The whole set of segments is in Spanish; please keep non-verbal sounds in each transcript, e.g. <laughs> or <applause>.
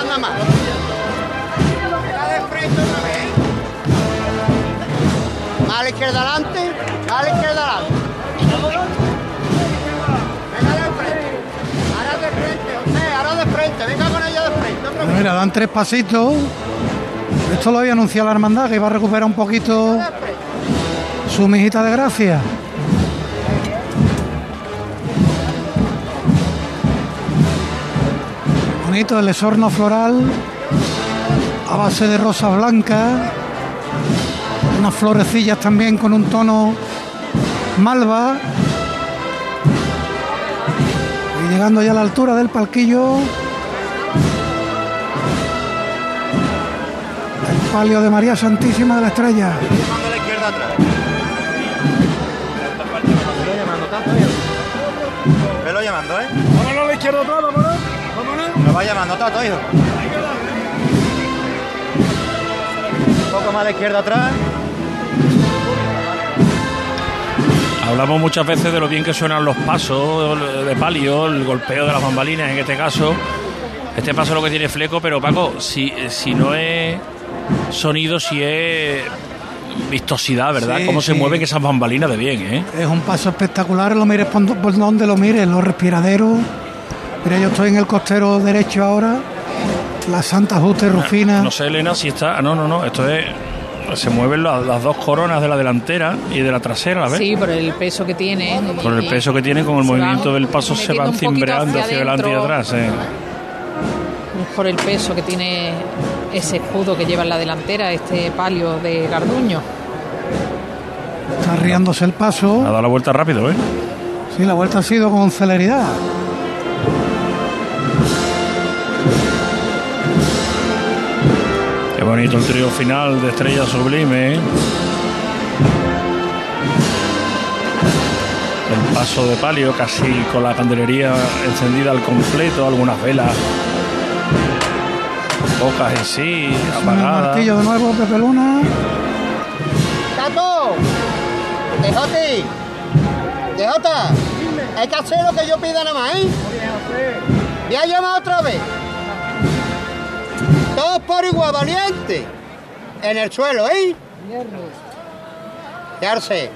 anda más. Venga de frente otra vez. A la izquierda adelante, a la izquierda adelante. Venga de frente. Ahora de frente, José, ahora de frente. Venga con ella de frente. Otra vez. Mira, dan tres pasitos. Esto lo había anunciado la hermandad, que iba a recuperar un poquito su mijita de gracia. Bonito el esorno floral a base de rosas blancas, unas florecillas también con un tono malva. Y llegando ya a la altura del palquillo, el palio de María Santísima de la Estrella. Velo llamando, ¿eh? Vámonos a la izquierda atrás, Vámonos. Me Tato, hijo. Un poco más la izquierda atrás. Hablamos muchas veces de lo bien que suenan los pasos de palio, el golpeo de las bambalinas en este caso. Este paso lo que tiene fleco, pero Paco, si, si no es sonido, si es vistosidad, ¿verdad? Sí, Cómo se sí. mueven esas bambalinas de bien, ¿eh? Es un paso espectacular, lo mires por, por donde lo mires, los respiraderos. Mira, yo estoy en el costero derecho ahora, la Santa Justa y Rufina. No sé, Elena, si está. ah, No, no, no. Esto es. Se mueven las, las dos coronas de la delantera y de la trasera, ¿ves? Sí, por el peso que tiene. Con el Y- peso que tiene, con el movimiento del paso, se van cimbreando hacia adelante y atrás. eh. por el peso que tiene ese escudo que lleva en la delantera, este palio de Garduño. Está riándose el Ha paso. dado la vuelta rápido, ¿eh? Sí, la vuelta ha sido con celeridad. Qué bonito el trío final de Estrella Sublime. ¿eh? El paso de palio casi con la candelería encendida al completo, algunas velas. Pocas en sí, apagadas. martillo de nuevo, Pepe Luna. ¡Tato! ¡Dejote! ¡Dejota! Hay que hacer lo que yo pida nada más, ¿eh? Voy a llamar otra vez. Todos por igual, valiente. En el suelo, ¿eh? Quedarse.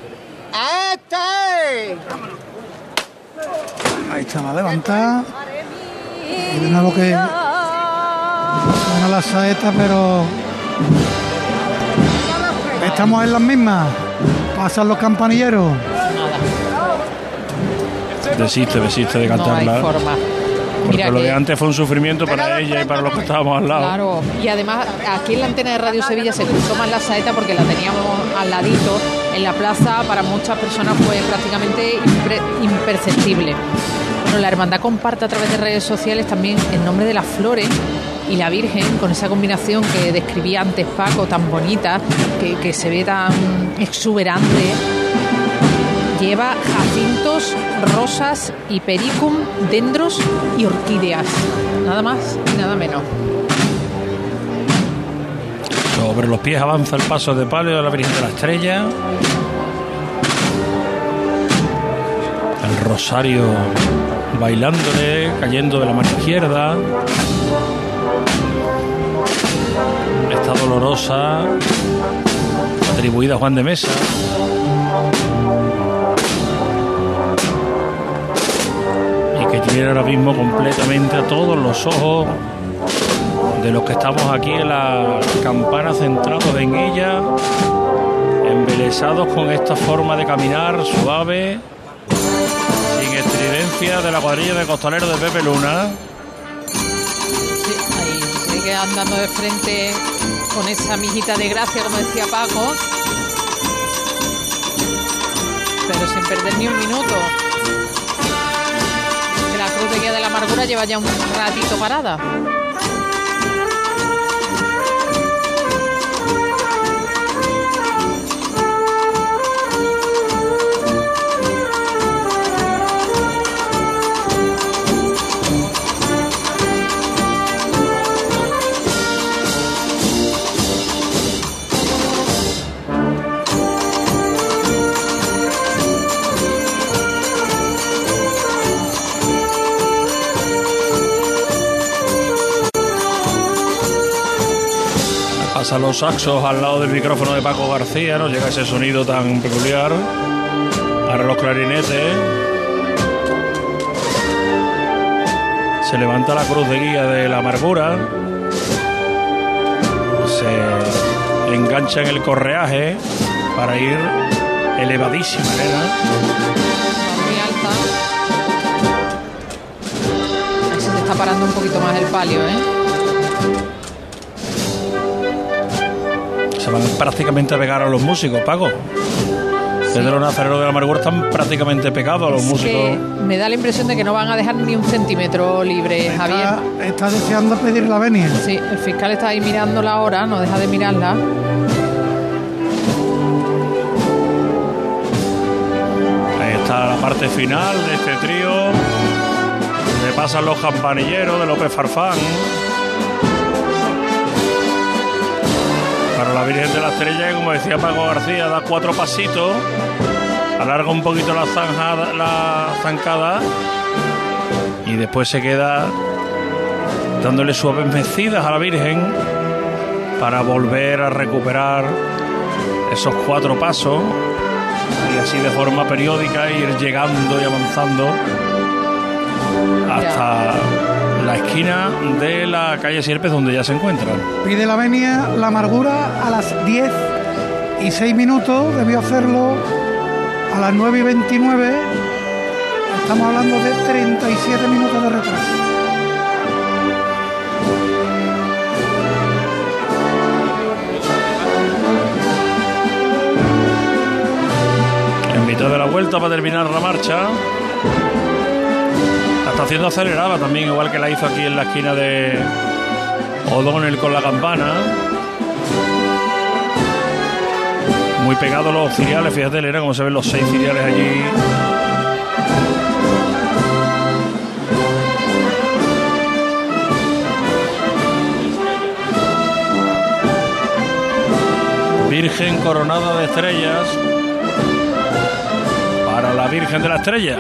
¡A este! Ahí está, la levanta. Y de nuevo que suena la saeta, pero estamos en las mismas. Pasan los campanilleros. Desiste, desiste de No hay cantarla. forma. Porque Mira lo de antes fue un sufrimiento para ella y para los que estábamos al lado. Claro, y además aquí en la antena de Radio Sevilla se escuchó más la saeta porque la teníamos al ladito en la plaza. Para muchas personas fue prácticamente impre- imperceptible. Bueno, la hermandad comparte a través de redes sociales también el nombre de las flores y la Virgen, con esa combinación que describía antes Paco, tan bonita, que, que se ve tan exuberante. Lleva jacintos, rosas, hipericum, dendros y orquídeas. Nada más y nada menos. Sobre los pies avanza el paso de palio de la Virgen de la Estrella. El rosario bailándole, cayendo de la mano izquierda. Esta dolorosa atribuida a Juan de Mesa. Tiene ahora mismo completamente a todos los ojos de los que estamos aquí en la campana centrados en ella, embelesados con esta forma de caminar suave, sin estridencia de la cuadrilla de costaleros de Pepe Luna. Ahí sigue andando de frente con esa mijita de gracia, como decía Paco. Pero sin perder ni un minuto. De la amargura lleva ya un ratito parada. Pasan los saxos al lado del micrófono de Paco García, nos llega ese sonido tan peculiar. Ahora los clarinetes. Se levanta la cruz de guía de la amargura. Se engancha en el correaje para ir elevadísima. Muy alta. Se te está parando un poquito más el palio, ¿eh? Van prácticamente a pegar a los músicos, Paco. Desde los nazareros de la amargura están prácticamente pegados a los Es músicos. que me da la impresión de que no van a dejar ni un centímetro libre, Javier. Está, está deseando pedir la venia. Sí, el fiscal está ahí mirando la hora, no deja de mirarla. Ahí está la parte final de este trío. Le pasan los campanilleros de López Farfán. Para la Virgen de la Estrella, que como decía Paco García, da cuatro pasitos. Alarga un poquito la, zanjada, la zancada. Y después se queda dándole suaves mecidas a la Virgen para volver a recuperar esos cuatro pasos y así de forma periódica ir llegando y avanzando hasta la esquina de la calle Sierpes donde ya se encuentran. Pide la venia la amargura a las 10 y 6 minutos. Debió hacerlo a las 9 y 29. Estamos hablando de 37 minutos de retraso. En mitad de la vuelta para terminar la marcha. Está haciendo acelerada también, igual que la hizo aquí en la esquina de O'Donnell con la campana. Muy pegados los ciriales, fíjate, Elena, como se ven los seis ciriales allí. Virgen coronada de estrellas para la Virgen de la Estrella.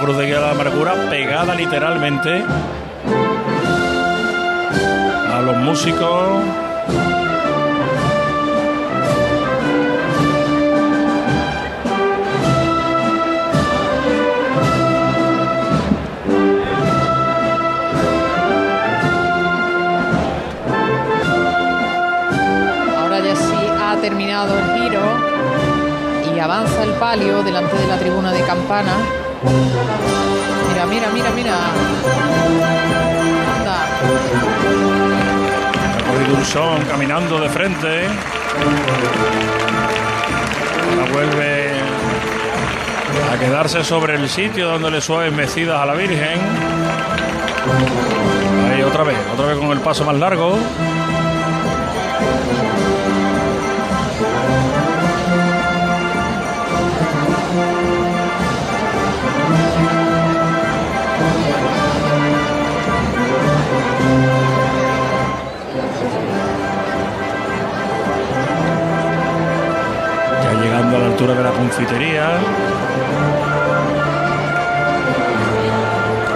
Cruz de guía de la amargura pegada literalmente a los músicos. Ahora ya sí ha terminado el giro y avanza el palio delante de la tribuna de campana. Mira, mira, mira, mira. Anda. Ha caminando de frente. Ahora vuelve a quedarse sobre el sitio dándole suaves mecidas a la Virgen. Ahí otra vez, otra vez con el paso más largo. Llegando a la altura de la confitería.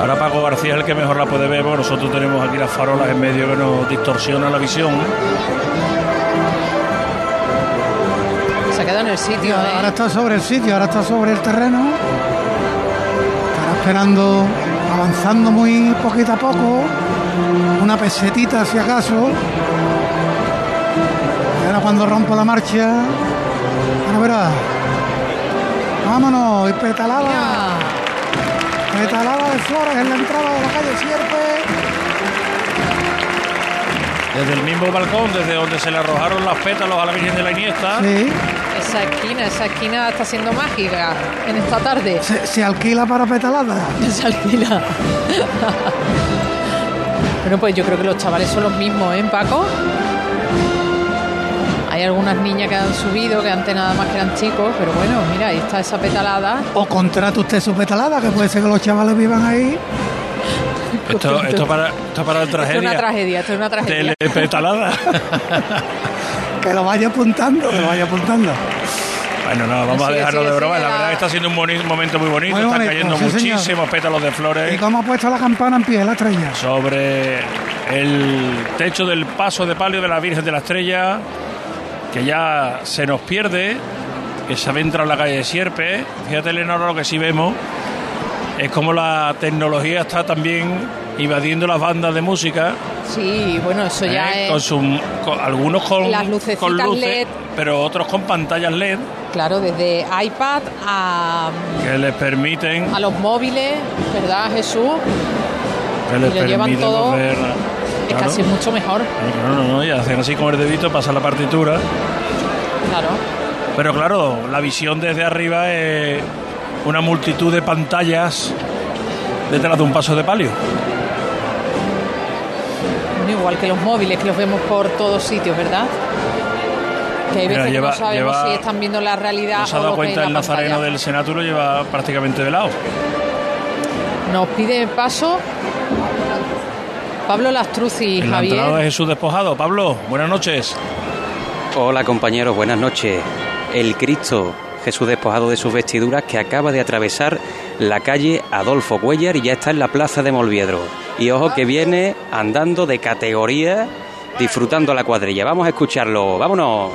Ahora Paco García es el que mejor la puede ver, porque nosotros tenemos aquí las farolas en medio que nos distorsionan la visión. Se ha quedado en el sitio, ¿eh? Ahora está sobre el sitio, ahora está sobre el terreno. Estará esperando, avanzando muy poquito a poco. Una pesetita si acaso. Y ahora cuando rompo la marcha. Verás. Vámonos, y Petalada de flores en la entrada de la calle Sierpe. Desde el mismo balcón, desde donde se le arrojaron las pétalos a la Virgen de la Iniesta. Sí. esa esquina, esa esquina está siendo mágica en esta tarde. Se, se alquila para petalada. <laughs> Se alquila. bueno, pues yo creo que los chavales son los mismos, ¿eh, Paco? Hay algunas niñas que han subido, que antes nada más que eran chicos, pero bueno, mira, ahí está esa petalada. O contrata usted su petalada, que puede ser que los chavales vivan ahí. Esto, esto para, esto para la Esto es tragedia. una tragedia, esto es una tragedia. Telepetalada. <laughs> Que lo vaya apuntando, que lo vaya apuntando. bueno, no, vamos a dejarlo sí, de sí, broma. La la- verdad que está siendo un boni- momento muy bonito. Muy Están cayendo sí, señor. muchísimos pétalos de ¿Y flores cómo ha puesto la campana en pie la estrella? sobre el techo del paso de palio de la Virgen de la Estrella, que ya se nos pierde, que se adentra en la calle de Sierpe. Fíjate, Leonardo, lo que sí vemos es como la tecnología está también invadiendo las bandas de música. Sí, bueno, eso ya ¿eh? es. con su- con- algunos con, Las con luces, LED. pero otros con pantallas LED Claro, desde iPad a, que les permiten a los móviles, ¿verdad, Jesús? que les y lo llevan todo- ver Es claro. casi mucho mejor, no, no, no, y hacen así con el dedito pasa la partitura claro. pero claro la visión desde arriba es una multitud de pantallas detrás de un paso de palio Bueno, igual que los móviles, que los vemos por todos sitios, ¿verdad? Que hay Mira, veces lleva- que no sabemos lleva- si están viendo la realidad no se ha o dado que cuenta el nazareno pantalla. del Senado y lo lleva prácticamente de lado Nos pide paso Pablo Lastruzzi, en la entrada de Javier. Jesús despojado Pablo buenas noches Hola compañeros, buenas noches. El Cristo, Jesús despojado de sus vestiduras, que acaba de atravesar la calle Adolfo Cuellar y ya está en la plaza de Molviedro. Y ojo que viene andando de categoría, disfrutando la cuadrilla. Vamos a escucharlo, vámonos.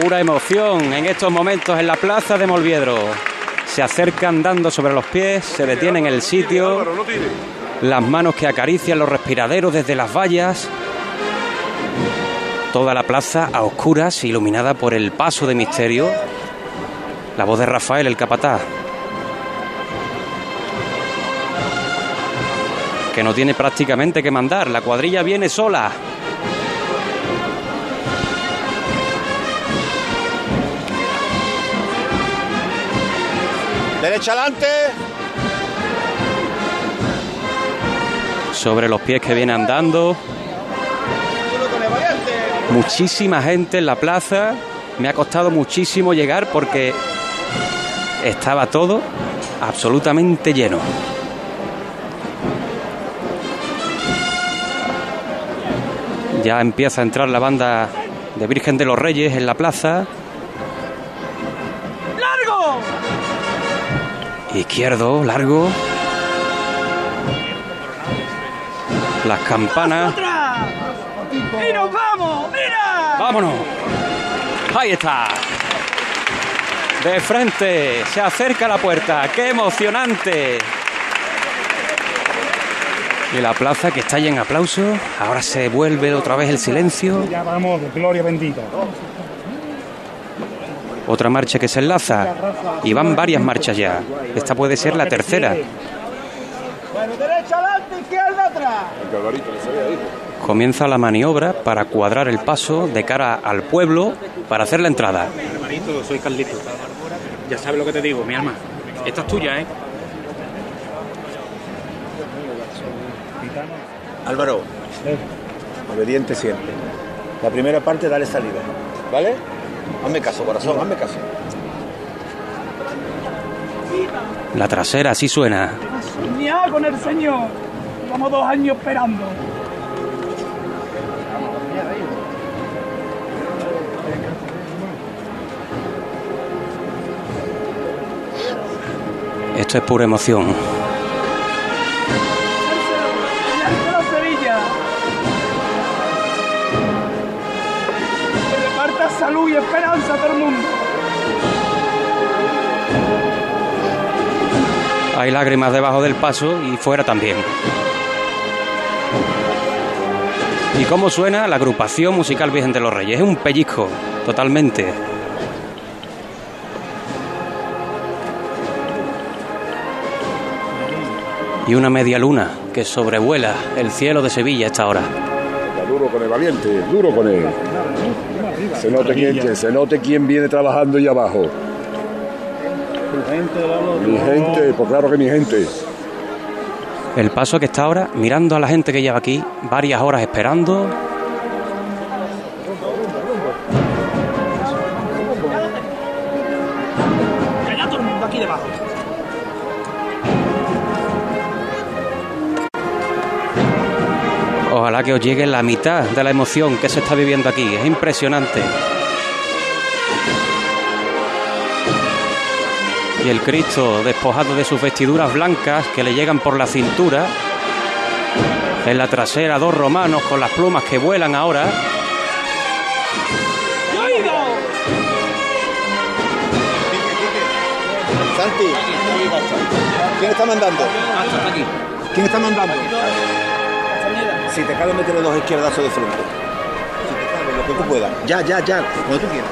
Pura emoción en estos momentos en la plaza de Molviedro. Se acerca andando sobre los pies, se detiene en el sitio las manos que acarician los respiraderos desde las vallas. Toda la plaza a oscuras, iluminada por el paso de misterio. La voz de Rafael, el capataz. Que no tiene prácticamente que mandar, la cuadrilla viene sola. Derecha adelante. Sobre los pies que viene andando. Muchísima gente en la plaza. Me ha costado muchísimo llegar porque estaba todo absolutamente lleno. Ya empieza a entrar la banda de Virgen de los Reyes en la plaza. Izquierdo, largo. Las campanas. ¡Y nos vamos! ¡Mira! ¡Vámonos! Ahí está. De frente, se acerca a la puerta. ¡Qué emocionante! Y la plaza que está en aplausos. Ahora se vuelve otra vez el silencio. Ya vamos, gloria bendita. Otra marcha que se enlaza. Y van varias marchas ya. Esta puede ser la tercera. Bueno, derecha adelante, izquierda atrás. Comienza la maniobra para cuadrar el paso de cara al pueblo para hacer la entrada. Hermanito, soy Carlito. Ya sabes lo que te digo, mi alma. Esta es tuya, ¿eh? Álvaro, obediente siempre. La primera parte, dale salida. ¿Vale? Hazme caso, corazón, hazme caso. La trasera así suena. Soñá con el Señor. Llevamos dos años esperando. Esto es pura emoción. Y esperanza a todo el mundo. Hay lágrimas debajo del paso y fuera también. ¿Y cómo suena la agrupación musical Virgen de los Reyes? Es un pellizco, totalmente. Y una media luna que sobrevuela el cielo de Sevilla a esta hora. Duro con el valiente, duro con él. Se note quién, que se note quién viene trabajando ahí abajo. Mi gente, pues claro que mi gente. El paso que está ahora mirando a la gente que lleva aquí varias horas esperando. Ojalá que os llegue la mitad de la emoción que se está viviendo aquí. Es impresionante. Y el Cristo despojado de sus vestiduras blancas que le llegan por la cintura. En la trasera dos romanos con las plumas que vuelan ahora. Santi, ¿quién está mandando? ¿Quién está mandando? Si te cabe, métele dos izquierdazos de frente. Si te cabe, lo que tú puedas. Ya, ya, ya, cuando tú quieras.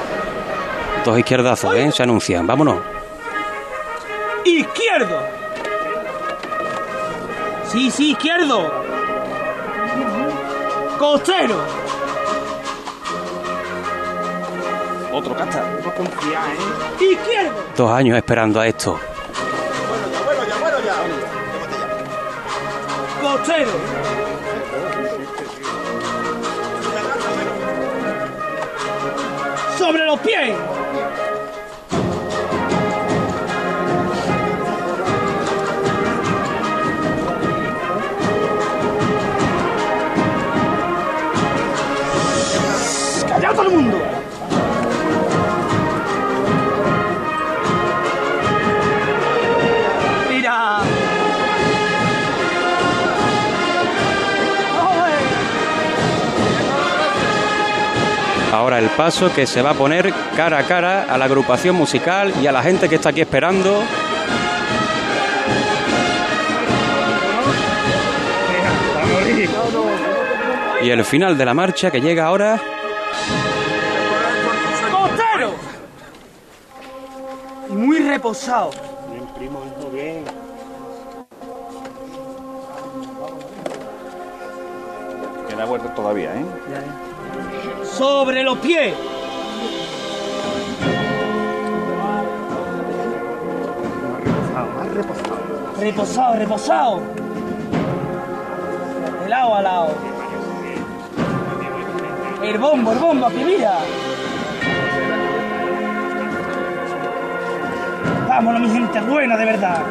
Dos izquierdazos, ¿eh? Se anuncian. Vámonos. ¡Izquierdo! Sí, sí, izquierdo. Costero. Otro casta. No confía, ¿eh? Izquierdo. Dos años esperando a esto. Bueno, ya, bueno, ya. Costero. Sobre los pies. ¡Callado todo el mundo! El paso que se va a poner cara a cara a la agrupación musical y a la gente que está aquí esperando. Y el final de la marcha que llega ahora. ¡Costero! Y muy reposado. Queda vuelta todavía, ¿eh? Sobre los pies. Reposado, reposado. De lado a lado. El bombo, el bombo, que mira. Vámonos, mi gente buena, de verdad.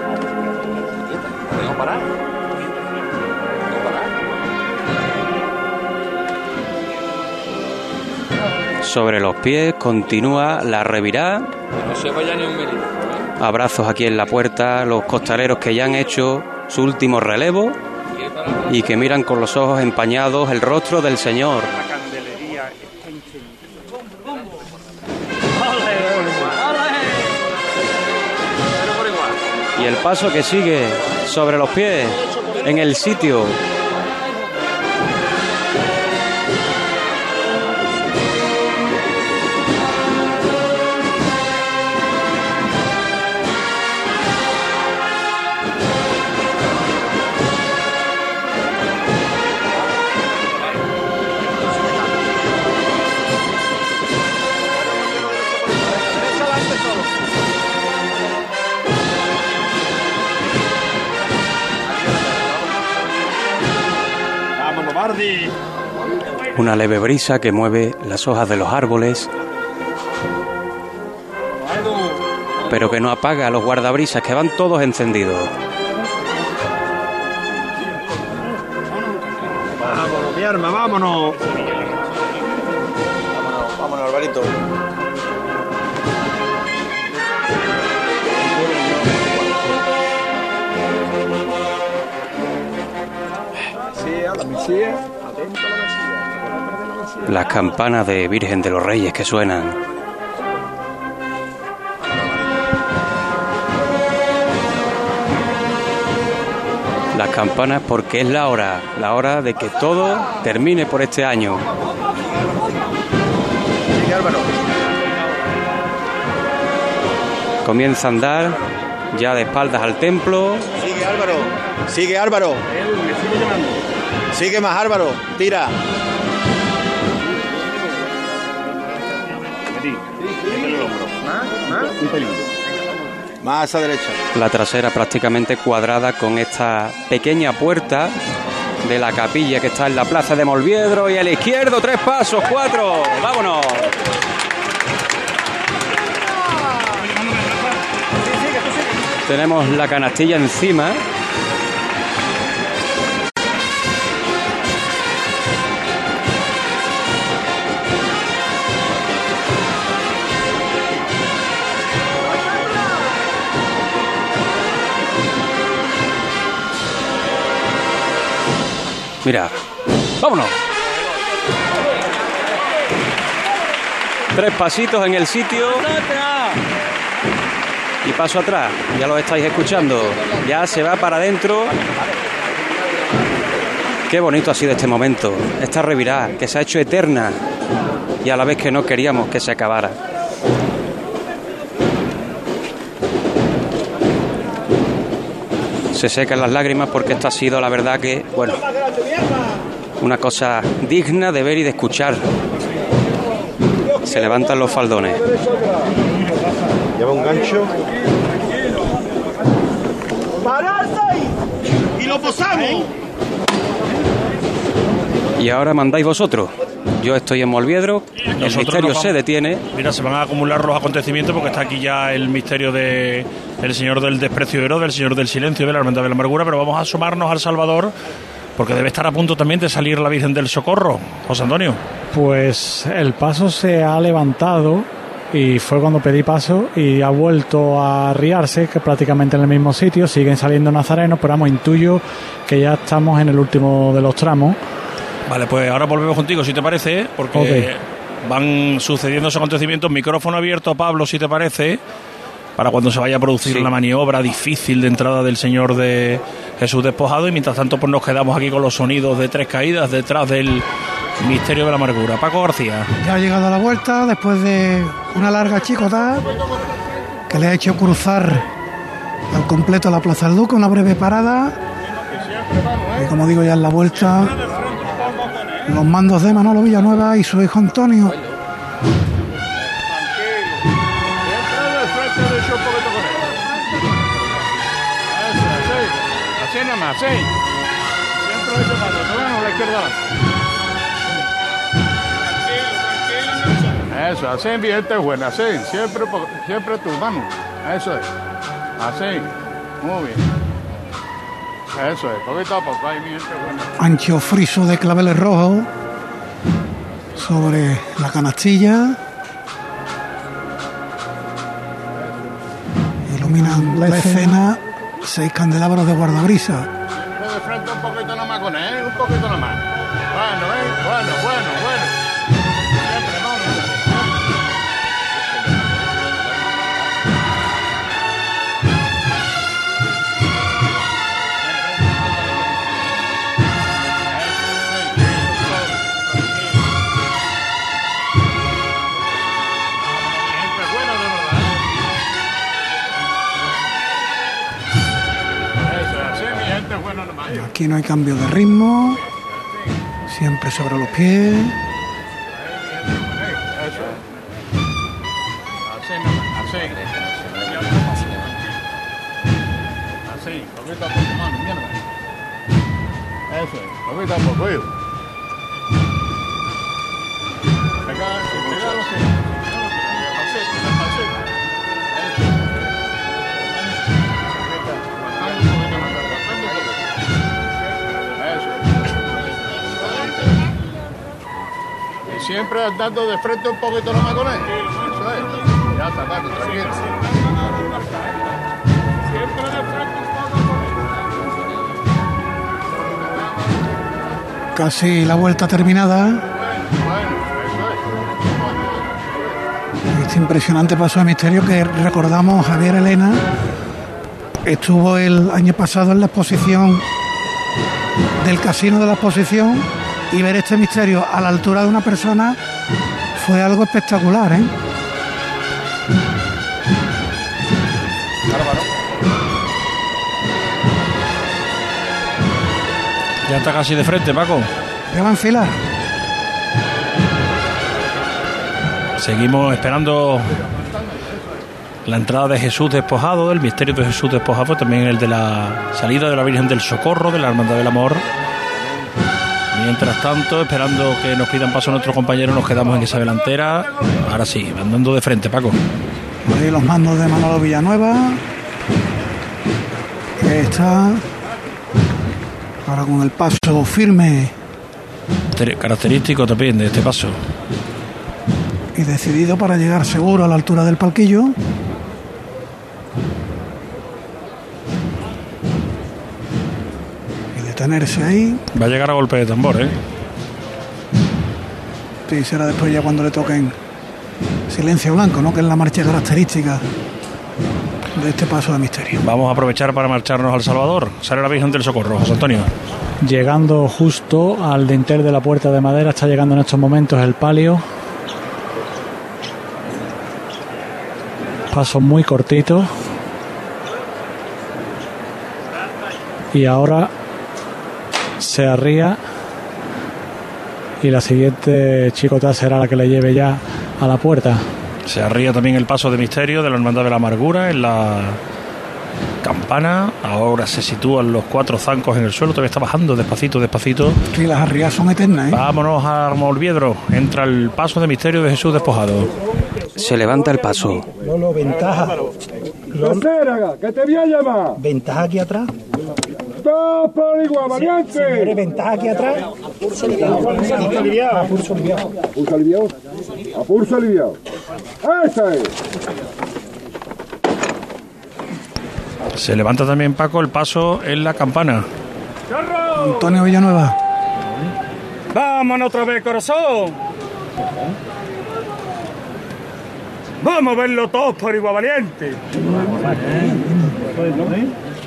¿Podemos parar? Sobre los pies continúa la revirá. No se vaya ni un milímetro, ¿eh? Abrazos aquí en la puerta, los costaleros que ya han hecho su último relevo y que miran con los ojos empañados el rostro del Señor. La candelería está encendida. Y el paso que sigue sobre los pies en el sitio. Una leve brisa que mueve las hojas de los árboles, pero que no apaga a los guardabrisas que van todos encendidos. ¡Vámonos, mi arma, vámonos! Vámonos, vámonos, Alvarito. Las campanas de Virgen de los Reyes que suenan. Las campanas porque es la hora, la hora de que todo termine por este año. Sigue Álvaro. Comienza a andar ya de espaldas al templo. Sigue Álvaro. Sigue Álvaro. Sigue más Álvaro. Tira. Más a derecha. La trasera prácticamente cuadrada con esta pequeña puerta de la capilla que está en la plaza de Molviedro y al izquierdo tres pasos, cuatro. Vámonos. Tenemos la canastilla encima. Mira, vámonos. Tres pasitos en el sitio. Y paso atrás. Ya lo estáis escuchando. Ya se va para adentro. Qué bonito ha sido este momento. Esta revirada que se ha hecho eterna. Y a la vez que no queríamos que se acabara. Se secan las lágrimas porque esto ha sido la verdad que, bueno, una cosa digna de ver y de escuchar. Se levantan los faldones. Lleva un gancho. ¡Y lo posamos! Y ahora mandáis vosotros. Yo estoy en Molviedro, el misterio se detiene. Mira, se van a acumular los acontecimientos porque está aquí ya el misterio de el señor del desprecio de Herodes, del señor del silencio, de la hermandad de la amargura, pero vamos a asomarnos al Salvador porque debe estar a punto también de salir la Virgen del Socorro. José Antonio. Pues el paso se ha levantado y fue cuando pedí paso y ha vuelto a riarse, que prácticamente en el mismo sitio, siguen saliendo nazarenos, pero vamos, intuyo que ya estamos en el último de los tramos. Vale, pues ahora volvemos contigo, si te parece, ¿eh? porque van sucediendo esos acontecimientos. Micrófono abierto, Pablo, si te parece, para cuando se vaya a producir Sí. la maniobra difícil de entrada del Señor de Jesús despojado. Y mientras tanto, pues nos quedamos aquí con los sonidos de tres caídas detrás del misterio de la amargura. Paco García. Ya ha llegado a la vuelta después de una larga chicota que le ha hecho cruzar al completo la Plaza del Duque, una breve parada. Y como digo, ya en la vuelta, los mandos de Manolo Villanueva y su hijo Antonio. Más, así. Siempre lo he hecho para atrás, bueno, la izquierda. Eso, así mi gente buena, así, siempre, siempre tus manos, eso es, así, muy bien, eso es, poquito a poco, ahí mi gente buena. ancho friso de claveles rojos sobre la canastilla. Iluminan la escena seis candelabros de guardabrisa. Bueno, ¿eh? Bueno, bueno, bueno. Siempre, no, Eso, así mi gente es buena nomás. Aquí no hay cambio de ritmo. Siempre sobre los pies. Así nomás, así. Así, poquito a poco, mano, mierda. Eso es, poquito a poco, siempre andando de frente un poquito nomás con él. Eso es. Ya está, Paco, tranquilo. Siempre de frente un poco. Casi la vuelta terminada. Este impresionante paso de misterio que recordamos Javier Elena. Estuvo el año pasado en la exposición del casino de la exposición y ver este misterio a la altura de una persona fue algo espectacular, ¿eh? Ya está casi de frente, Paco. Ya va en fila. Seguimos esperando la entrada de Jesús despojado, el misterio de Jesús despojado, también el de la salida de la Virgen del Socorro, de la Hermandad del Amor. Mientras tanto, esperando que nos pidan paso a nuestros compañeros, nos quedamos en esa delantera. Ahora sí, andando de frente, Paco. Ahí los mandos de Manolo Villanueva. Que está ahora con el paso firme Ter- Característico también de este paso. y decidido para llegar seguro a la altura del palquillo. Detenerse ahí. Va a llegar a golpe de tambor, ¿eh? Sí, será después ya cuando le toquen silencio blanco, ¿no? Que es la marcha característica de este paso de misterio. Vamos a aprovechar para marcharnos al Salvador. Sale la Virgen del Socorro, José Antonio. Llegando justo al dintel de la puerta de madera, está llegando en estos momentos el palio. Paso muy cortito. Y ahora se arría. Y la siguiente chicota será la que le lleve ya a la puerta. Se arría también el paso de misterio de la Hermandad de la Amargura en la campana. Ahora se sitúan los cuatro zancos en el suelo. Todavía está bajando despacito, despacito. Sí, las arriadas son eternas, ¿eh? Vámonos a Molviedro. Entra el paso de misterio de Jesús despojado. Se levanta el paso. Lolo, ventaja. que te voy a llamar. Ventaja aquí atrás. Por igual, variante. Señores, ventaja aquí atrás. Apurso aliviado. Apurso aliviado. Apurso aliviado. Apurso aliviado. Esa es. Se levanta también Paco el paso en la campana. Antonio Villanueva. Vámonos otra vez, corazón. Vamos a verlo todos por igual valiente.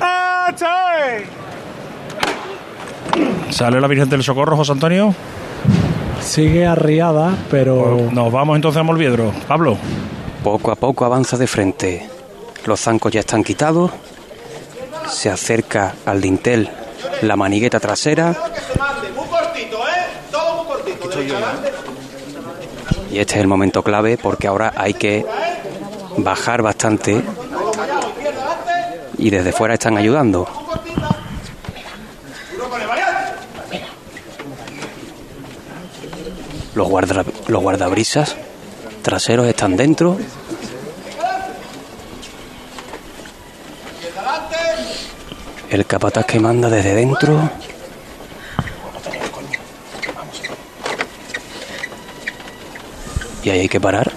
¡Ah, chay! Sale la Virgen del Socorro, José Antonio. Sigue arriada, pero Nos vamos entonces a Molviedro. Pablo. Poco a poco avanza de frente. Los zancos ya están quitados. Se acerca al dintel la manigueta trasera Muy cortito, ¿eh? Todo muy cortito. y este es el momento clave porque ahora hay que bajar bastante y desde fuera están ayudando. Los, guarda- los guardabrisas traseros están dentro. El capataz que manda desde dentro. Y ahí hay que parar.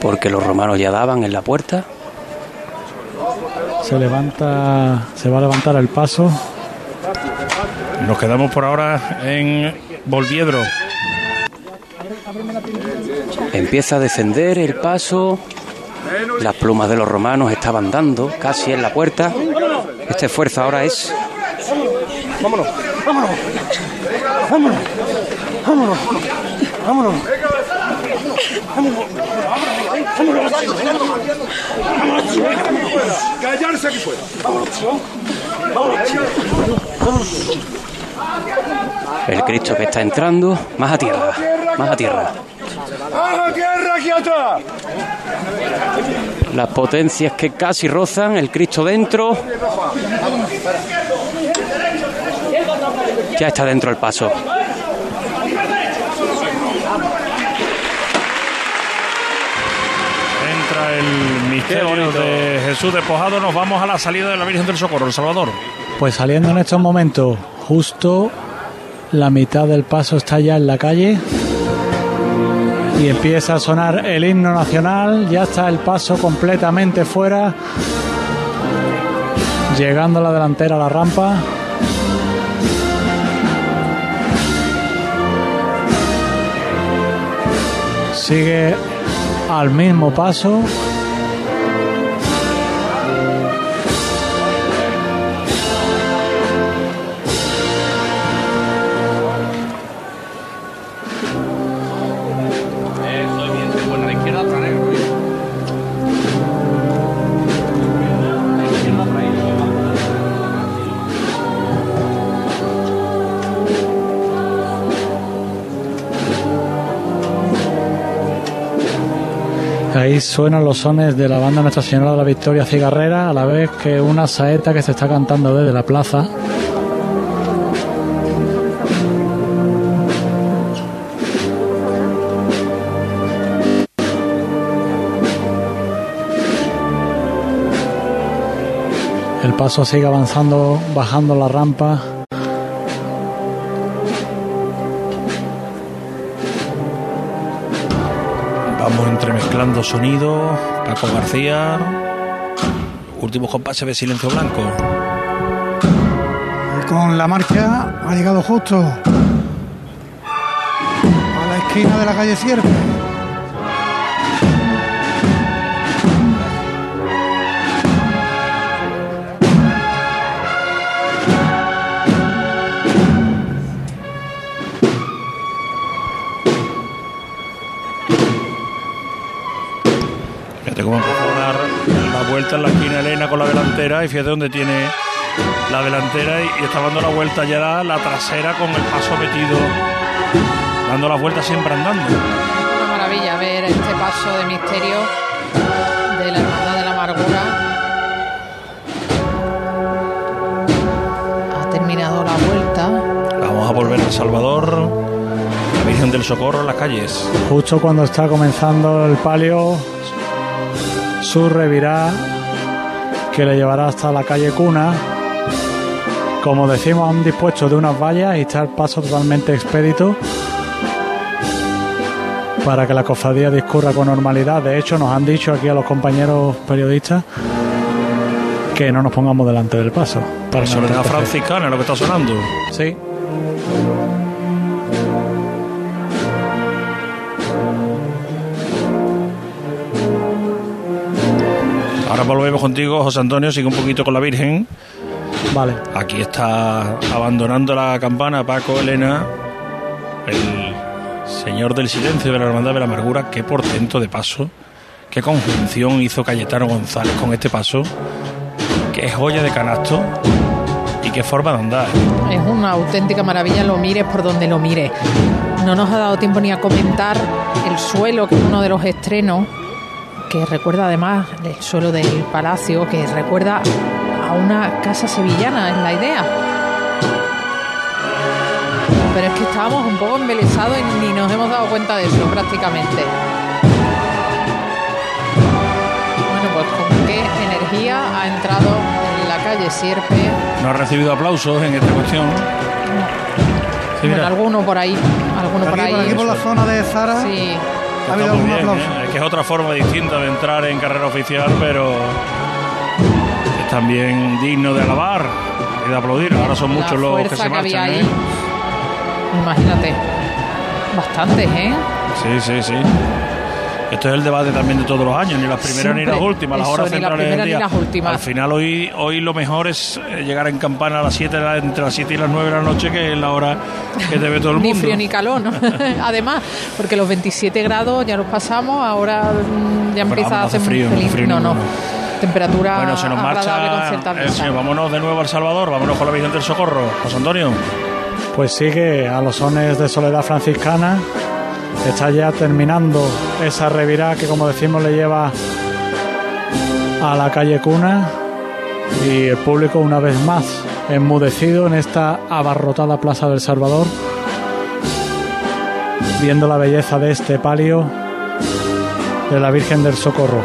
Porque los romanos ya daban en la puerta. se levanta, se va a levantar el paso. Nos quedamos por ahora en Volviedro. Empieza a descender el paso. Las plumas de los romanos estaban dando casi en la puerta. Este esfuerzo ahora es Vámonos, vámonos. Vámonos. Vámonos. Vámonos. Callarse aquí fuera. El Cristo que está entrando. Más a tierra, más a tierra. ¡Baja tierra aquí atrás! Las potencias que casi rozan. El Cristo dentro. Ya está dentro el paso. Entra el misterio de Jesús despojado. Nos vamos a la salida de la Virgen del Socorro, El Salvador. Pues saliendo en estos momentos, justo la mitad del paso está ya en la calle. Y empieza a sonar el himno nacional. Ya está el paso completamente fuera. Llegando a la delantera a la rampa. Sigue al mismo paso. Ahí suenan los sones de la banda Nuestra Señora de la Victoria Cigarrera, a la vez que una saeta que se está cantando desde la plaza. El paso sigue avanzando, bajando la rampa. Vamos entremezclando sonido. Paco García. Últimos compases de silencio blanco. con la marcha ha llegado justo a la esquina de la calle Sierpe. Vuelta en la esquina Elena con la delantera y fíjate dónde tiene la delantera y, y está dando la vuelta ya la trasera con el paso metido, dando la vuelta siempre andando. Una maravilla ver este paso de misterio de la Hermandad de la Amargura. Ha terminado la vuelta. Vamos a volver a Salvador, la Virgen del Socorro en las calles. Justo cuando está comenzando el palio, su revirá que le llevará hasta la calle Cuna. Como decimos, han dispuesto de unas vallas y está el paso totalmente expedito para que la cofradía discurra con normalidad. De hecho, nos han dicho aquí a los compañeros periodistas que no nos pongamos delante del paso. Para soledad franciscana lo que está sonando. Sí. Ahora volvemos contigo, José Antonio, sigue un poquito con la Virgen. Vale. Aquí está abandonando la campana Paco Elena, el señor del silencio de la Hermandad de la Amargura. Qué portento de paso, qué conjunción hizo Cayetano González con este paso, qué joya de canasto y qué forma de andar. Es una auténtica maravilla, lo mires por donde lo mires. No nos ha dado tiempo ni a comentar el suelo, que es uno de los estrenos, que recuerda además el suelo del palacio, que recuerda a una casa sevillana, es la idea. Pero es que estábamos un poco embelesados y ni nos hemos dado cuenta de eso prácticamente. Bueno, pues con qué energía ha entrado en la calle Sierpe. No ha recibido aplausos en esta cuestión. Sí, Bueno, mira. alguno por ahí, alguno por Aquí, ahí. por aquí por la zona de Zara Sí. ha habido algún bien, aplauso. Que es otra forma distinta de entrar en carrera oficial, pero es también digno de alabar y de aplaudir. Ahora son muchos los que se que había marchan. ahí. ¿eh? Imagínate. Bastantes, ¿eh? Sí, sí, sí. Esto es el debate también de todos los años, ni las primeras ni las últimas, las Eso, horas ni centrales del ni día. las. Al final hoy hoy lo mejor es eh, llegar en campana a las 7 de la- entre las 7 y las 9 de la noche, que es la hora que te ve todo el <laughs> Ni mundo. frío ni calor, ¿no? <laughs> Además, porque los 27 grados ya los pasamos, ahora mm, ya empieza a hace hacer frío, no frío No. Temperatura Bueno, se nos con marcha. eh, sí, vámonos de nuevo al Salvador, vámonos con la Virgen del Socorro. José Antonio. Pues sigue a los sones de Soledad Franciscana. Está ya terminando esa revirá que, como decimos, le lleva a la calle Cuna. Y el público, una vez más, enmudecido en esta abarrotada Plaza del Salvador, viendo la belleza de este palio de la Virgen del Socorro.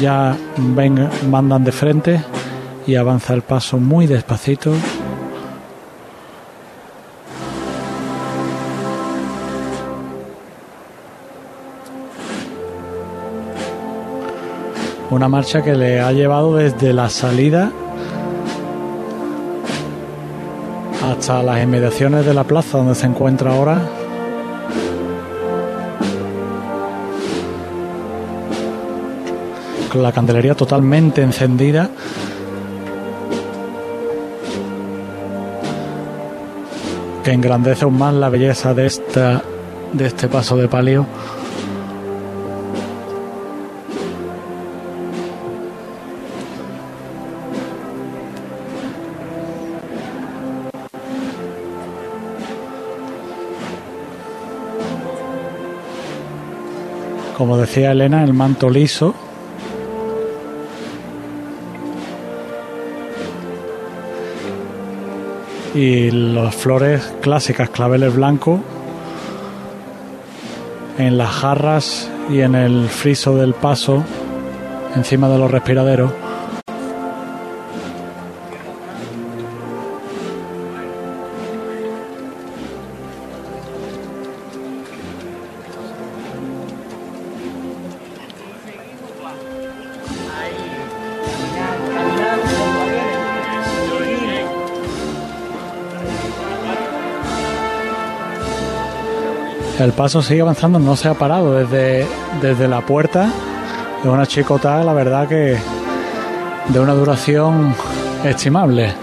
Ya ven, mandan de frente y avanza el paso muy despacito. Una marcha que le ha llevado desde la salida hasta las inmediaciones de la plaza donde se encuentra ahora. Con la candelería totalmente encendida. que engrandece aún más la belleza de esta de este paso de palio. Decía Elena, el manto liso. Y las flores clásicas, claveles blancos, en las jarras y en el friso del paso, encima de los respiraderos. El paso sigue avanzando, no se ha parado desde, desde la puerta. Es una chicota, la verdad que de una duración estimable.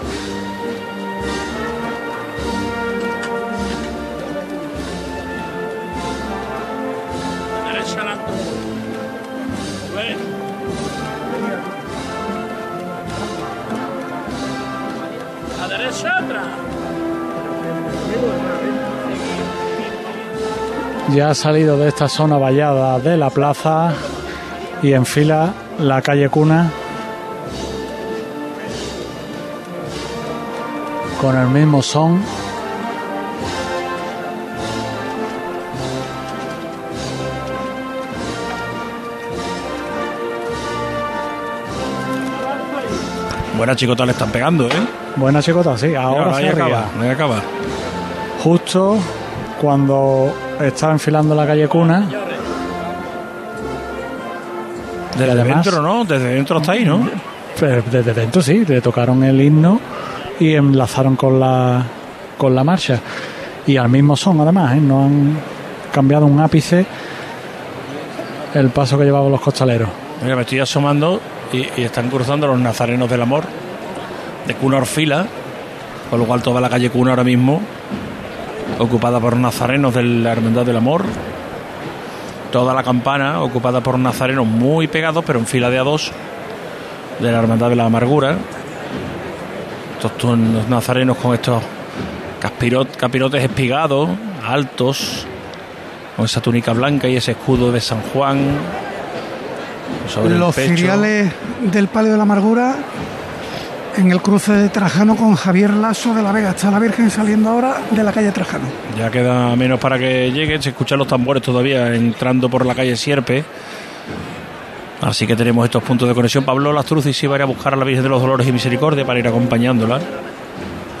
Ya ha salido de esta zona vallada de la plaza y enfila la calle Cuna con el mismo son. Buena chicota le están pegando, ¿eh? Buena chicota, sí, ahora Mira, se ahí arriba. acaba, ahí acaba. Justo cuando está enfilando la calle Cuna. Desde además- dentro, ¿no? Desde dentro hasta ahí, ¿no? Pero Desde dentro sí, le tocaron el himno y enlazaron con la con la marcha. Y al mismo son además, ¿eh? no han cambiado un ápice el paso que llevaban los costaleros. Mira, me estoy asomando y, y están cruzando los nazarenos del amor de Cuna Orfila, con lo cual toda la calle Cuna ahora mismo ocupada por nazarenos de la Hermandad del Amor. Toda la campana ocupada por nazarenos muy pegados, pero en fila de a dos de la Hermandad de la Amargura. Estos nazarenos con estos capirotes espigados, altos, con esa túnica blanca y ese escudo de San Juan sobre Los el pecho. del Palio de la Amargura en el cruce de Trajano con Javier Lasso de la Vega. Está la Virgen saliendo ahora de la calle Trajano. Ya queda menos para que lleguen. Se escuchan los tambores todavía entrando por la calle Sierpe. Así que tenemos estos puntos de conexión. Pablo Lastruzzi sí va a ir a buscar a la Virgen de los Dolores y Misericordia para ir acompañándola.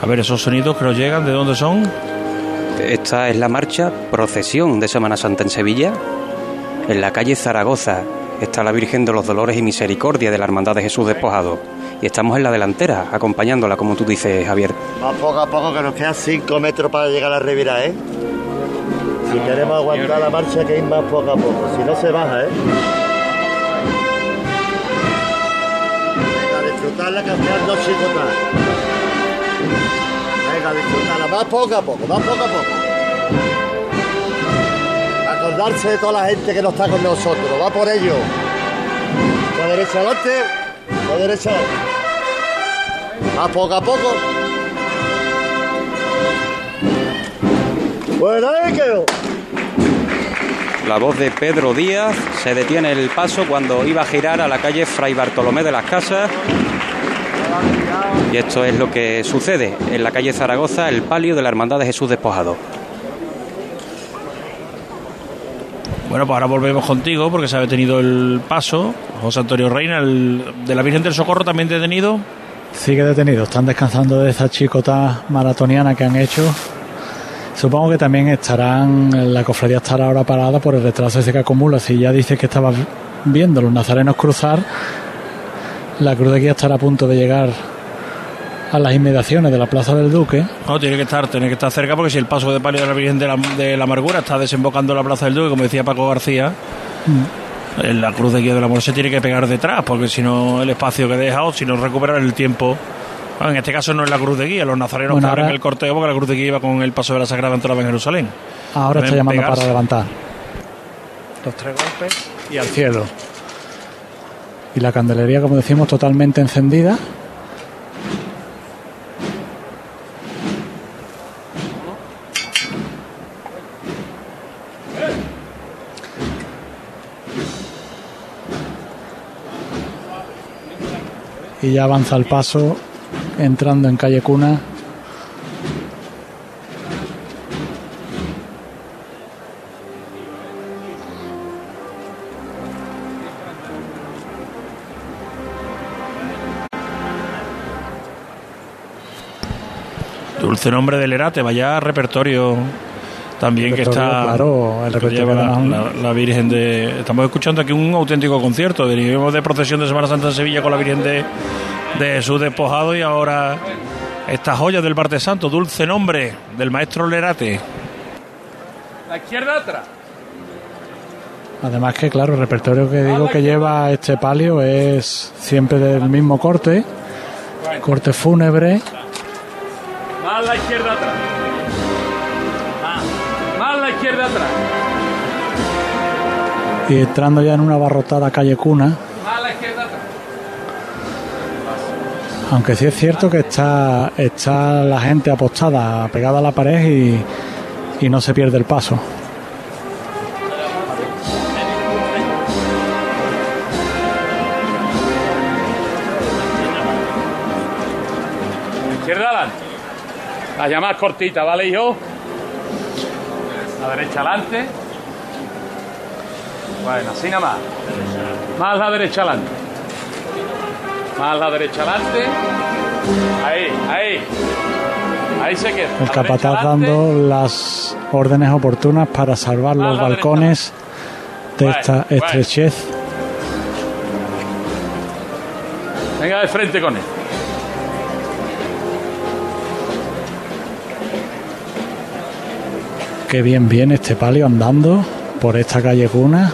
A ver esos sonidos que nos llegan, ¿de dónde son? Esta es la marcha procesión de Semana Santa en Sevilla. En la calle Zaragoza está la Virgen de los Dolores y Misericordia de la Hermandad de Jesús Despojado. Y estamos en la delantera, acompañándola, como tú dices, Javier. Más poco a poco que nos quedan 5 metros para llegar a la Ribera, ¿eh? Si queremos aguantar la marcha que ir más poco a poco, si no se baja, ¿eh? Venga, disfrutarla que quedan dos chicotas. Venga, disfrutarla, más poco a poco, más poco a poco. Acordarse de toda la gente que no está con nosotros, va por ello. La derecha adelante, la derecha adelante. Más poco a poco. Bueno, ahí quedó. La voz de Pedro Díaz se detiene el paso cuando iba a girar a la calle Fray Bartolomé de las Casas. Y esto es lo que sucede en la calle Zaragoza, el palio de la Hermandad de Jesús Despojado. Bueno, pues ahora volvemos contigo porque se ha detenido el paso. José Antonio Reina, el de la Virgen del Socorro, también detenido. Sigue detenido, están descansando de esa chicota maratoniana que han hecho. Supongo que también estarán, la cofradía estará ahora parada por el retraso ese que acumula. Si ya dices que estabas viendo los nazarenos cruzar, la cruz de guía estará a punto de llegar a las inmediaciones de la Plaza del Duque. No, tiene que estar, tiene que estar cerca porque si el paso de palio de la Virgen de la, de la Amargura está desembocando en la Plaza del Duque, como decía Paco García, en la cruz de guía del amor se tiene que pegar detrás, porque si no el espacio que deja o si no recuperar el tiempo. Bueno, en este caso no es la cruz de guía, los nazarenos Bueno, ahora- el corteo porque la cruz de guía iba con el paso de la Sagrada Entrada en Jerusalén. Ahora está llamando pegarse. para levantar. Los tres golpes y al cielo. Y la candelería, como decimos, totalmente encendida. Ya avanza el paso, entrando en calle Cuna. Dulce nombre del Erate, vaya repertorio también que está claro, el que repertorio lleva la, además- la- la Virgen de estamos escuchando aquí un auténtico concierto derivamos de procesión de Semana Santa en Sevilla con la Virgen de, de Jesús despojado y ahora esta joya del Martes Santo, dulce nombre del maestro Lerate. La izquierda atrás. Además que, claro, el repertorio que digo que lleva este palio es siempre del mismo corte, corte fúnebre, Más la izquierda atrás. Izquierda atrás. y entrando ya en una barrotada calle cuna, Más la izquierda atrás. aunque sí es cierto que está, está la gente apostada, pegada a la pared y, y no se pierde el paso. La llamas cortita, ¿vale, hijo? La derecha adelante. Bueno, así nada más. Más la derecha adelante. Más la derecha adelante. Ahí, ahí. Ahí se queda. El capataz dando las órdenes oportunas para salvar los balcones de Bueno, esta bueno. estrechez. Venga de frente con él. Qué bien viene este palio andando por esta calle cuna.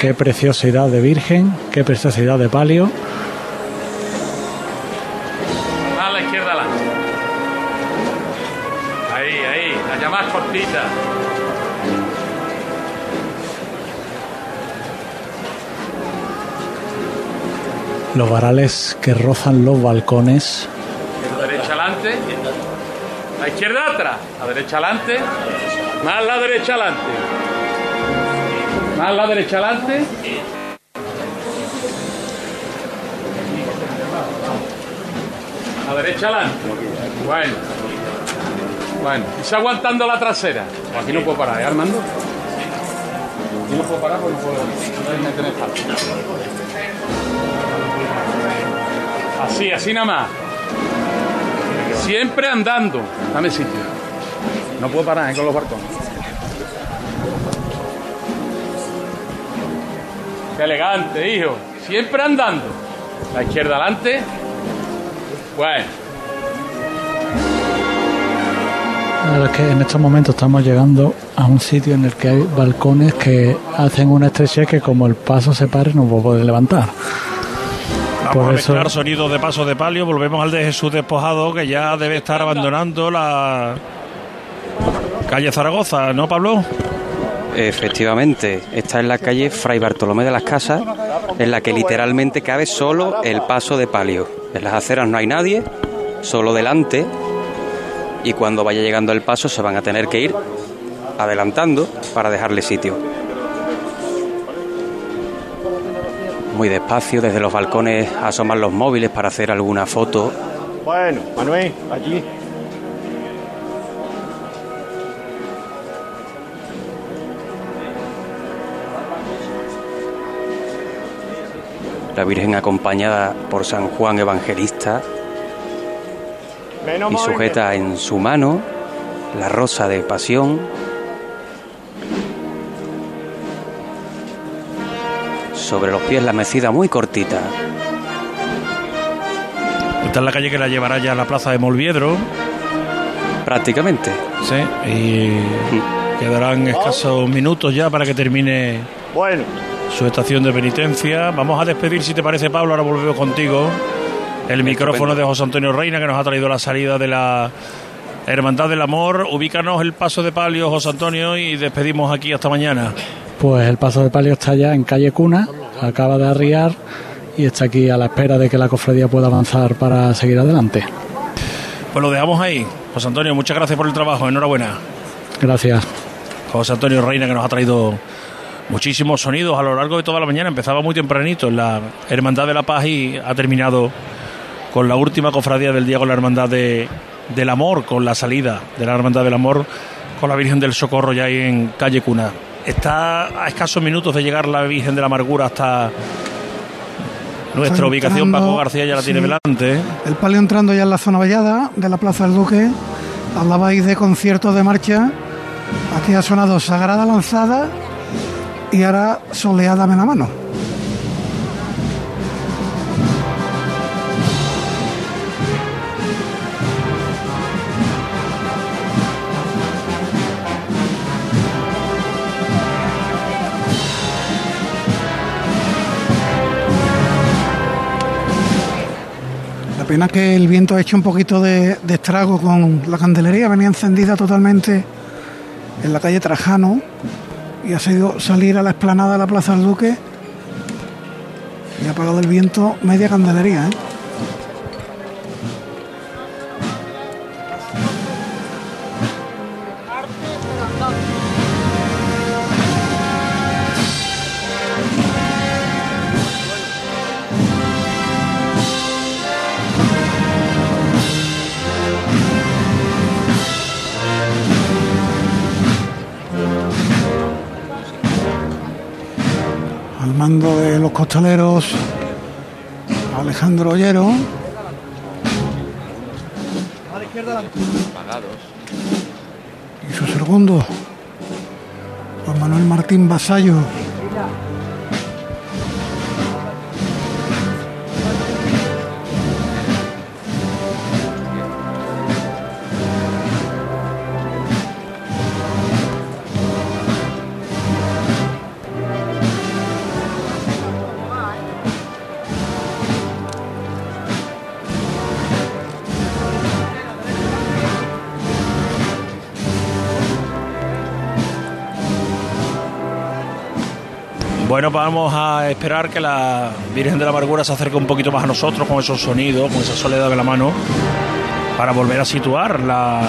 Qué preciosidad de virgen, qué preciosidad de palio. Más la izquierda adelante. Ahí, ahí. La llamas cortita. Los varales que rozan los balcones. La derecha adelante. La izquierda atrás. La derecha adelante. Más la derecha adelante. Más la derecha adelante. La derecha adelante. Bueno. Bueno. Y se aguantando la trasera. Aquí no puedo parar, ¿eh, Armando? Aquí no puedo parar porque no puedo. Así, así nada más. Siempre andando. Dame sitio. No puedo parar ¿eh? con los barcones. Qué elegante, hijo. Siempre andando. La izquierda adelante. Bueno. La verdad es que en estos momentos estamos llegando a un sitio en el que hay balcones que hacen una estrechez que como el paso se pare no puedo poder levantar. Vamos Por a eso- mezclar sonidos de paso de palio. Volvemos al de Jesús Despojado, que ya debe estar abandonando la calle Zaragoza, ¿no, Pablo? Efectivamente, esta es la calle Fray Bartolomé de las Casas, en la que literalmente cabe solo el paso de palio. En las aceras no hay nadie, solo delante, y cuando vaya llegando el paso se van a tener que ir adelantando para dejarle sitio. Muy despacio, desde los balcones asoman los móviles para hacer alguna foto. Bueno, Manuel, allí. La Virgen acompañada por San Juan Evangelista y sujeta en su mano la rosa de pasión. Sobre los pies la mecida muy cortita. Esta es la calle que la llevará ya a la plaza de Molviedro. Prácticamente. Sí, y quedarán escasos minutos ya para que termine Bueno, su estación de penitencia. Vamos a despedir, si te parece, Pablo. Ahora volvemos contigo. El micrófono de José Antonio Reina, que nos ha traído la salida de la Hermandad del Amor. Ubícanos el paso de palio, José Antonio, y despedimos aquí hasta mañana. Pues el paso de palio está ya en calle Cuna, acaba de arriar y está aquí a la espera de que la cofradía pueda avanzar para seguir adelante. Pues lo dejamos ahí. José Antonio, muchas gracias por el trabajo. Enhorabuena. Gracias. José Antonio Reina, que nos ha traído muchísimos sonidos a lo largo de toda la mañana. Empezaba muy tempranito en la Hermandad de la Paz y ha terminado con la última cofradía del día con la Hermandad de, del Amor, con la salida de la Hermandad del Amor con la Virgen del Socorro ya ahí en calle Cuna. Está a escasos minutos de llegar la Virgen de la Amargura hasta nuestra ubicación. Paco García ya la tiene delante. El palio entrando ya en la zona vallada de la Plaza del Duque. Hablabais de conciertos de marcha. Aquí ha sonado Sagrada Lanzada y ahora Soleá dame la mano. La pena que el viento ha hecho un poquito de, de estrago con la candelería, venía encendida totalmente en la calle Trajano y ha sido salir a la explanada de la Plaza del Duque y ha apagado el viento media candelería. ¿eh? Mando de los costaleros Alejandro Ollero. Y su segundo Juan Manuel Martín Basallo Bueno, pues vamos a esperar que la Virgen de la Amargura se acerque un poquito más a nosotros con esos sonidos, con esa soledad de la mano, para volver a situar la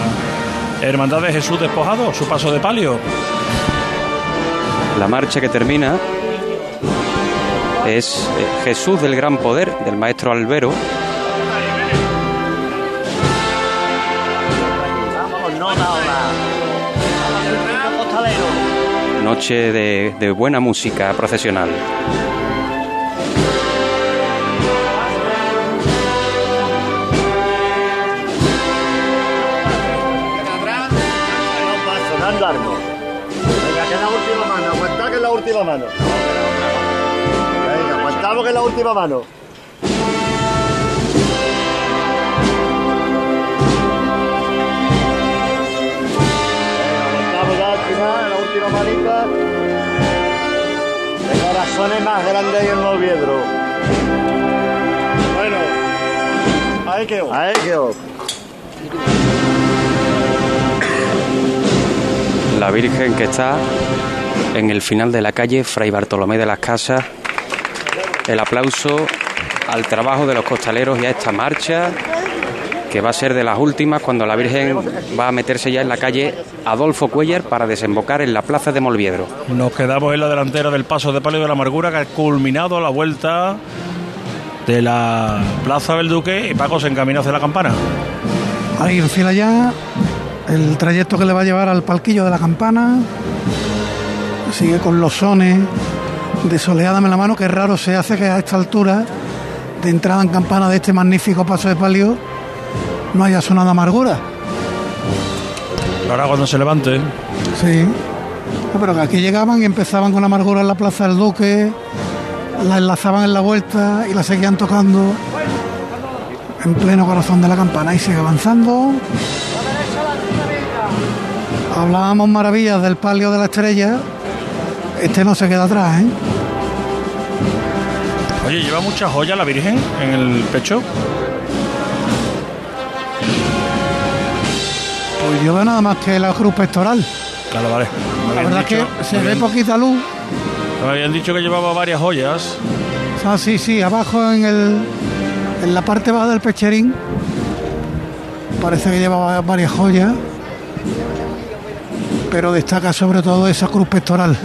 Hermandad de Jesús despojado, su paso de palio. La marcha que termina es eh, Jesús del Gran Poder del maestro Albero. Noche de, buena música procesional. Sonando armo. Venga, que es la última mano. Última manita. De corazones más grandes y en Noviedro. Bueno, ahí quedó. Ahí quedó. La Virgen que está en el final de la calle Fray Bartolomé de las Casas. El aplauso al trabajo de los costaleros y a esta marcha que va a ser de las últimas cuando la Virgen va a meterse ya en la calle Adolfo Cuellar para desembocar en la plaza de Molviedro. Nos quedamos en la delantera del paso de palio de la amargura que ha culminado la vuelta de la Plaza del Duque y Paco se encamina hacia la campana. Ahí enfila ya el trayecto que le va a llevar al palquillo de la campana. Sigue con los sones de soleada en la mano, que raro se hace que a esta altura de entrada en campana de este magnífico paso de palio no haya sonado amargura. Ahora cuando se levante. Sí. No, pero que aquí llegaban y empezaban con amargura en la Plaza del Duque, la enlazaban en la vuelta y la seguían tocando en pleno corazón de la campana y sigue avanzando. Hablábamos maravillas del palio de la estrella. Este no se queda atrás, ¿eh? Oye, lleva mucha joya la Virgen en el pecho. Yo veo nada más que la cruz pectoral. Claro, vale. La verdad dicho- es que se ve poquita luz. Me habían dicho que llevaba varias joyas. Ah, sí, sí, abajo en el en la parte baja del pecherín parece que llevaba varias joyas, pero destaca sobre todo esa cruz pectoral.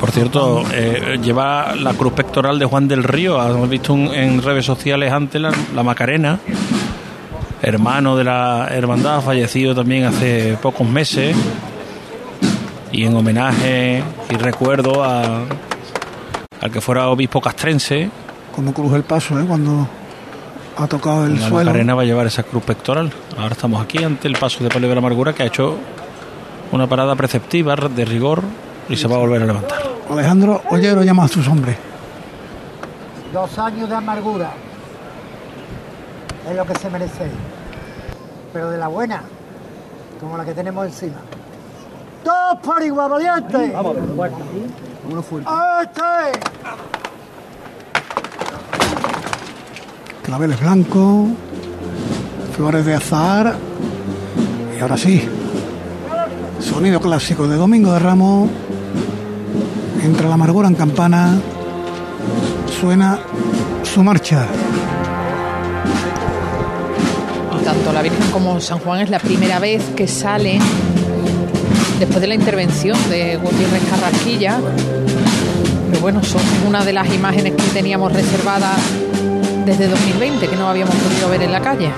Por cierto, eh, lleva la cruz pectoral de Juan del Río. Hemos visto un- en redes sociales antes la, la Macarena, hermano de la hermandad, fallecido también hace pocos meses. Y en homenaje y recuerdo a, al que fuera obispo castrense, Como cruje el paso, ¿eh? cuando ha tocado el la suelo. Macarena va a llevar esa cruz pectoral. Ahora estamos aquí ante el paso de Palio de la Amargura que ha hecho una parada preceptiva de rigor y se va a volver a levantar. Alejandro Ollero llama a sus hombres. Dos años de amargura es lo que se merece, pero de la buena, como la que tenemos encima. Dos por igual, valiente. Vamos, fuerte. Uno fuerte. Este. Claveles blancos, flores de azahar. Y ahora sí, sonido clásico de Domingo de Ramos. Entra la amargura en campana, suena su marcha. Tanto la Virgen como San Juan es la primera vez que salen después de la intervención de Gutiérrez Carrasquilla. Pero bueno, son una de las imágenes que teníamos reservadas desde 2020, que no habíamos podido ver en la calle.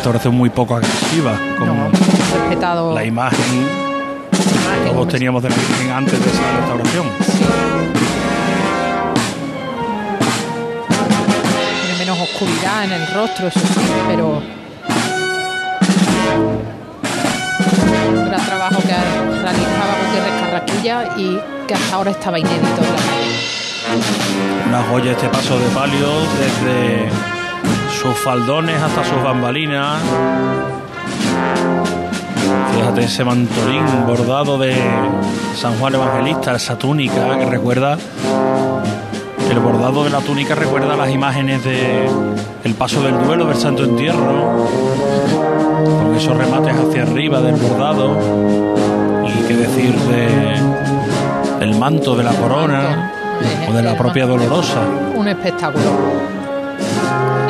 Restauración muy poco agresiva, como Respetado. la imagen que todos teníamos de la Virgen antes de esa restauración. Tiene menos oscuridad en el rostro, eso sí, pero. Un gran trabajo que realizaba Gutiérrez Carrasquilla y que hasta ahora estaba inédito. Una joya este paso de palio, desde sus faldones hasta sus bambalinas. Fíjate ese mantolín bordado de San Juan Evangelista, esa túnica que recuerda. El bordado de la túnica recuerda las imágenes de el paso del duelo del Santo Entierro, con esos remates hacia arriba del bordado, y qué decir de el manto de la corona o de la propia dolorosa. Un espectáculo.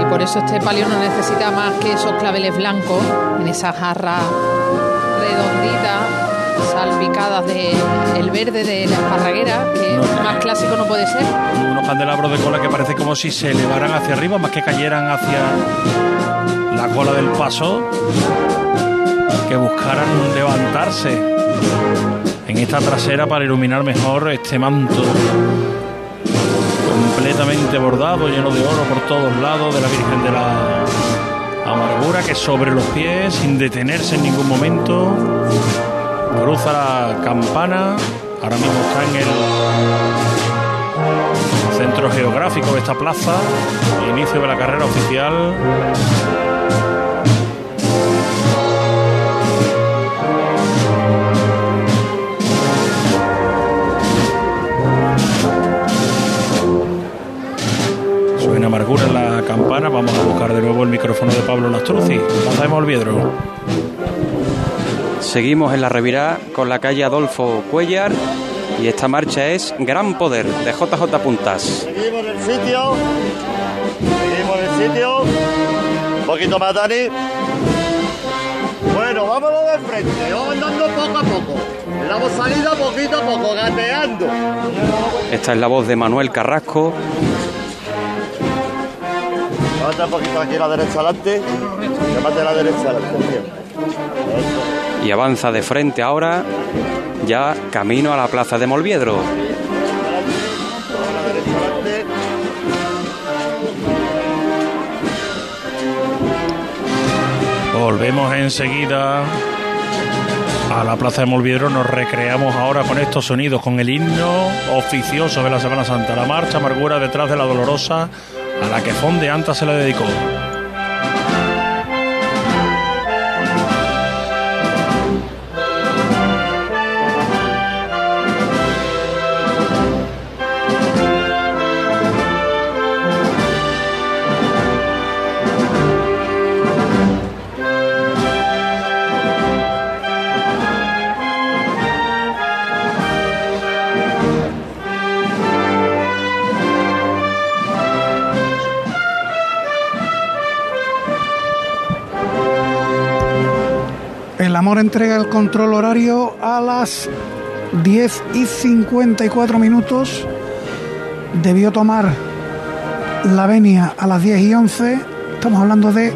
Y por eso este palio no necesita más que esos claveles blancos en esas jarras redonditas, salpicadas de el verde de la esparraguera, que más clásico no puede ser. Unos candelabros de cola que parece como si se elevaran hacia arriba, más que cayeran hacia la cola del paso, que buscaran levantarse en esta trasera para iluminar mejor este manto completamente bordado, lleno de oro por todos lados de la Virgen de la Amargura, que sobre los pies, sin detenerse en ningún momento, cruza la campana, ahora mismo está en el centro geográfico de esta plaza, inicio de la carrera oficial. Amargura en la campana, vamos a buscar de nuevo el micrófono de Pablo Lastruzzi. Pasamos el Viedro. Seguimos en la revirá con la calle Adolfo Cuellar y esta marcha es Gran Poder de JJ Puntas. Seguimos en el sitio. Seguimos en el sitio. Un poquito más, Dani. Bueno, vámonos de frente. Vamos andando poco a poco. Le damos salida poquito a poco, gateando. Esta es la voz de Manuel Carrasco. Levanta un poquito aquí a la derecha adelante. Levanta a la derecha adelante. Bien. Eso. y avanza de frente ahora, ya camino a la plaza de Molviedro. Volvemos enseguida a la Plaza de Molviedro. Nos recreamos ahora con estos sonidos, con el himno oficioso de la Semana Santa. La marcha amargura detrás de la dolorosa, a la que Fonde Anta se le dedicó. Entrega el control horario a las 10 y 54 minutos. Debió tomar la venia a las 10 y 11. Estamos hablando de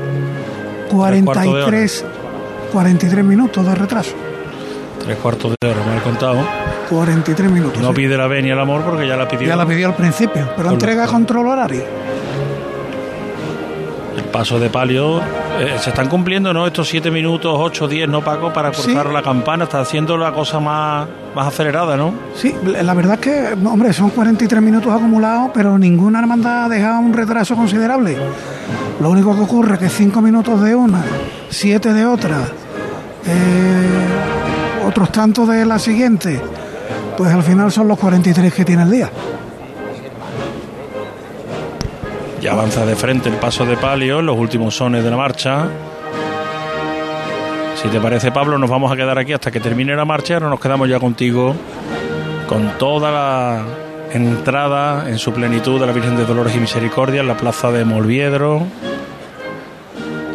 43, 43 minutos de retraso. Tres cuartos de hora, me he contado. 43 minutos. No sí. pide la venia el amor porque ya la pidió. Ya la pidió al principio, pero Con entrega control horario. El paso de palio. Eh, se están cumpliendo, ¿no? Estos siete minutos, 8, 10, ¿no, Paco? Para cruzar la campana. Está haciendo la cosa más, más acelerada, ¿no? Sí, la verdad es que, hombre, son 43 minutos acumulados, pero ninguna hermandad ha dejado un retraso considerable. Lo único que ocurre es que 5 minutos de una, 7 de otra, eh, otros tantos de la siguiente, pues al final son los 43 que tiene el día. Ya avanza de frente el paso de palio, los últimos sones de la marcha. Si te parece, Pablo, nos vamos a quedar aquí hasta que termine la marcha. Ahora nos quedamos ya contigo con toda la entrada en su plenitud de la Virgen de Dolores y Misericordia en la plaza de Molviedro.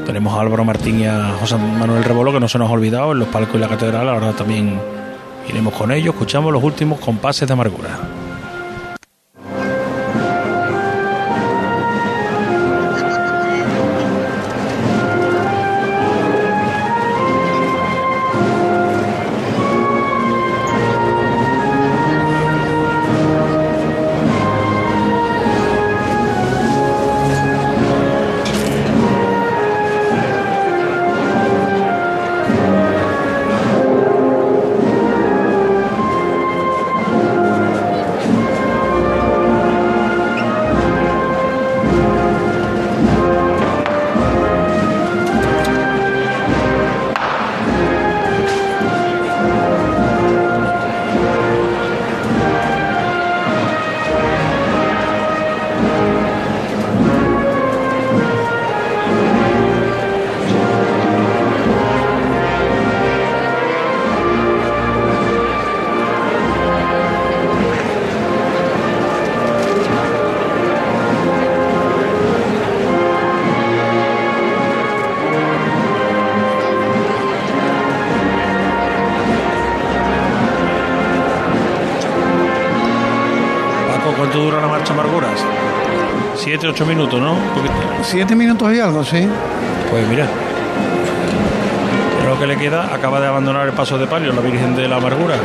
Tenemos a Álvaro Martín y a José Manuel Rebolo, que no se nos ha olvidado, en los palcos y la catedral. Ahora también iremos con ellos. Escuchamos los últimos compases de amargura. 7, 8 minutos, ¿no? Porque... 7 minutos y algo, sí. Pues mira. Lo que le queda, acaba de abandonar el paso de palio, la Virgen de la Amargura.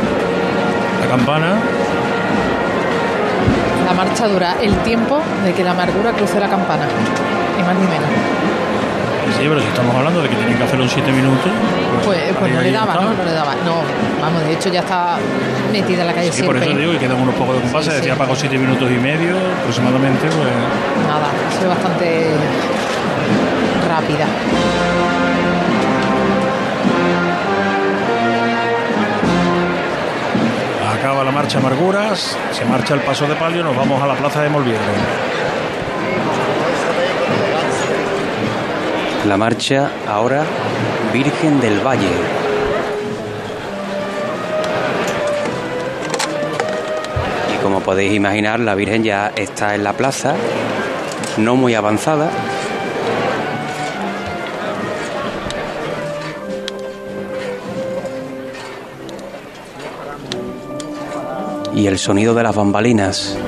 La campana. La marcha dura el tiempo de que la amargura cruce la campana, ni más ni menos. Sí, pero si estamos hablando de que tienen que hacerlo en siete minutos. Pues, pues no ahí le daba. ¿no? No le daba. No, vamos, de hecho ya está metida en la calle Sí, por eso digo que quedan unos pocos de compases. Sí. Decía Paco siete minutos y medio aproximadamente. Pues Nada, sido bastante rápida. acaba la marcha amarguras, se marcha el paso de palio, nos vamos a la plaza de Molviedro. La marcha ahora Virgen del Valle. Y como podéis imaginar, la Virgen ya está en la plaza, no muy avanzada. Y el sonido de las bambalinas.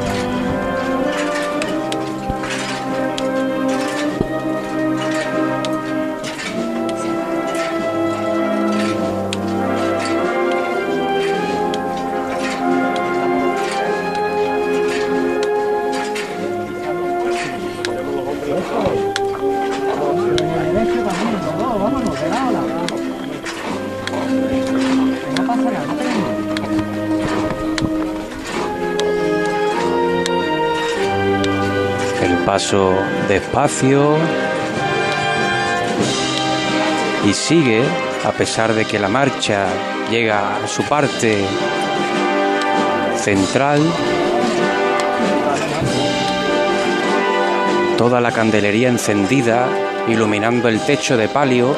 Despacio y sigue a pesar de que la marcha llega a su parte central. Toda la candelería encendida, iluminando el techo de palio.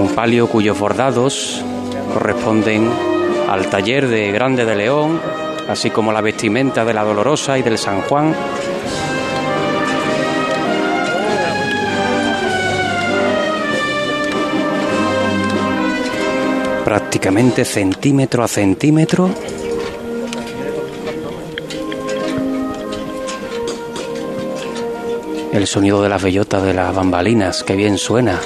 Un palio cuyos bordados corresponden al taller de Grande de León, así como la vestimenta de la Dolorosa y del San Juan. Prácticamente centímetro a centímetro. El sonido de las bellotas de las bambalinas, que bien suena.